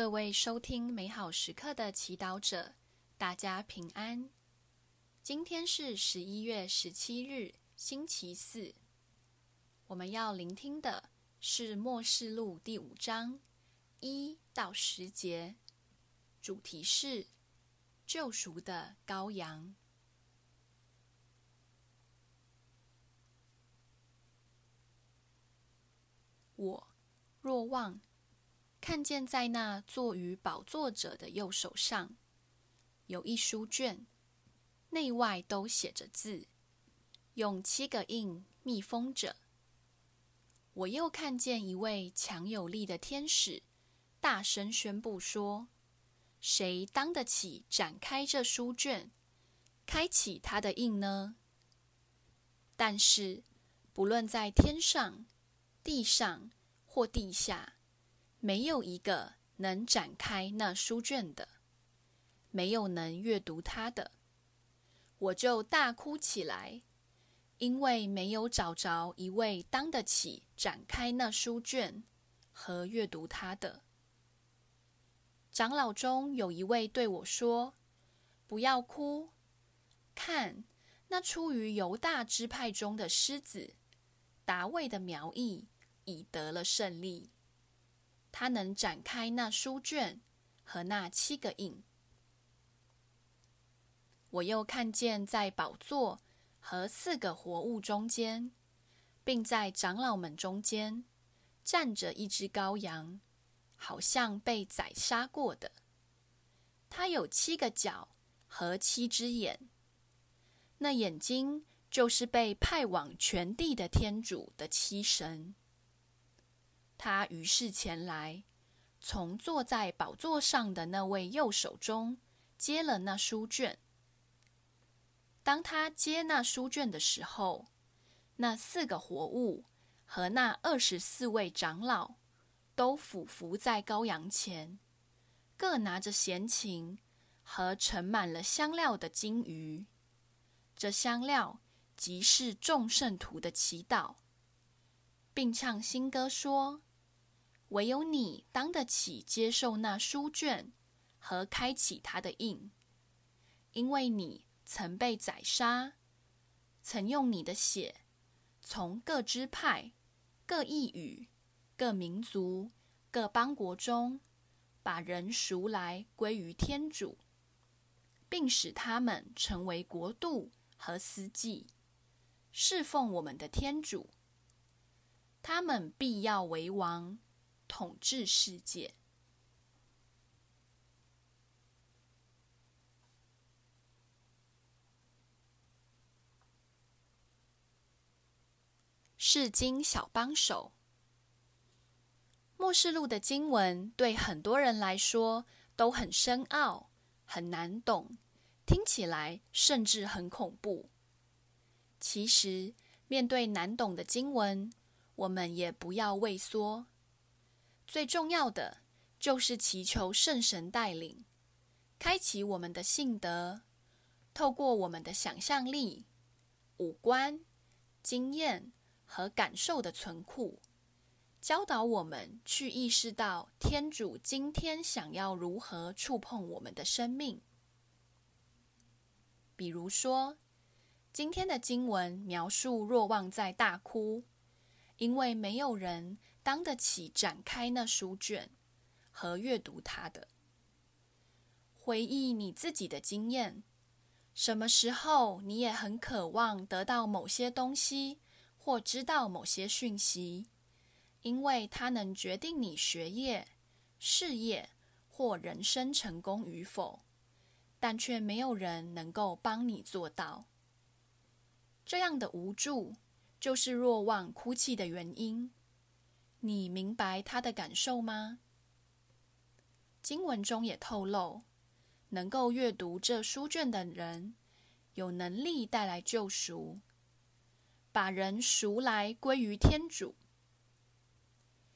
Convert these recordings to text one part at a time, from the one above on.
各位收听美好时刻的祈祷者，大家平安。今天是十一月十七日，星期四。我们要聆听的是《末世录》第五章一到十节，主题是救赎的羔羊。我若望。看见在那坐于宝座者的右手上，有一书卷，内外都写着字，用七个印密封着。我又看见一位强有力的天使，大声宣布说：“谁当得起展开这书卷，开启它的印呢？”但是，不论在天上、地上或地下。没有一个能展开那书卷的，没有能阅读它的，我就大哭起来，因为没有找着一位当得起展开那书卷和阅读它的。长老中有一位对我说：“不要哭，看那出于犹大支派中的狮子达卫的苗裔已得了胜利。”他能展开那书卷和那七个印。我又看见在宝座和四个活物中间，并在长老们中间，站着一只羔羊，好像被宰杀过的。它有七个角和七只眼，那眼睛就是被派往全地的天主的七神。他于是前来，从坐在宝座上的那位右手中接了那书卷。当他接那书卷的时候，那四个活物和那二十四位长老都俯伏在羔羊前，各拿着弦琴和盛满了香料的金鱼。这香料即是众圣徒的祈祷，并唱新歌说。唯有你当得起接受那书卷和开启它的印，因为你曾被宰杀，曾用你的血从各支派、各异语、各民族、各邦国中把人赎来归于天主，并使他们成为国度和司祭，侍奉我们的天主。他们必要为王。统治世界。释经小帮手，末世录的经文对很多人来说都很深奥、很难懂，听起来甚至很恐怖。其实，面对难懂的经文，我们也不要畏缩。最重要的就是祈求圣神带领，开启我们的信德，透过我们的想象力、五官、经验和感受的存库，教导我们去意识到天主今天想要如何触碰我们的生命。比如说，今天的经文描述若望在大哭，因为没有人。当得起展开那书卷和阅读它的，回忆你自己的经验。什么时候你也很渴望得到某些东西或知道某些讯息，因为它能决定你学业、事业或人生成功与否，但却没有人能够帮你做到。这样的无助，就是若望哭泣的原因。你明白他的感受吗？经文中也透露，能够阅读这书卷的人，有能力带来救赎，把人赎来归于天主。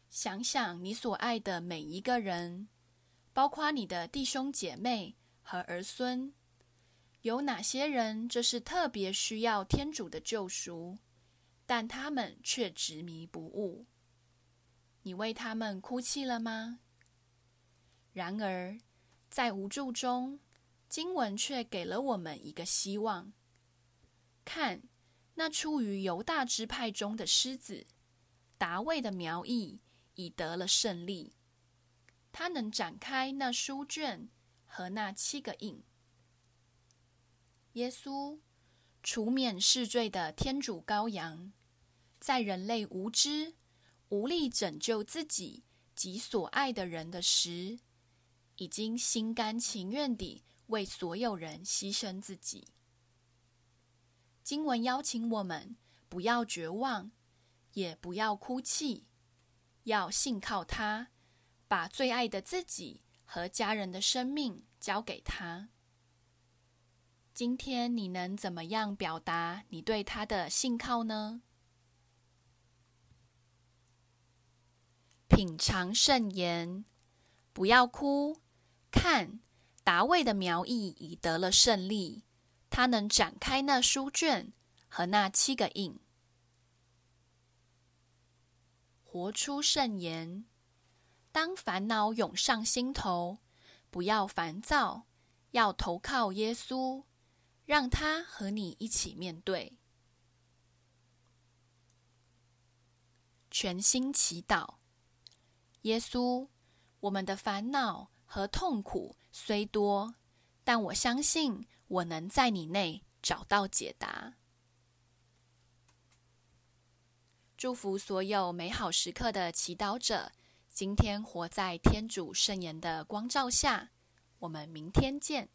想想你所爱的每一个人，包括你的弟兄姐妹和儿孙，有哪些人这是特别需要天主的救赎，但他们却执迷不悟。你为他们哭泣了吗？然而，在无助中，经文却给了我们一个希望。看，那出于犹大支派中的狮子达卫的苗裔已得了胜利，他能展开那书卷和那七个印。耶稣，除免世罪的天主羔羊，在人类无知、无力拯救自己及所爱的人的时，已经心甘情愿地为所有人牺牲自己。经文邀请我们不要绝望，也不要哭泣，要信靠他，把最爱的自己和家人的生命交给他。今天你能怎么样表达你对他的信靠呢？品尝圣言，不要哭。看，达卫的苗裔已得了胜利，他能展开那书卷和那七个印，活出圣言。当烦恼涌上心头，不要烦躁，要投靠耶稣。让他和你一起面对，全心祈祷。耶稣，我们的烦恼和痛苦虽多，但我相信我能在你内找到解答。祝福所有美好时刻的祈祷者，今天活在天主圣言的光照下。我们明天见。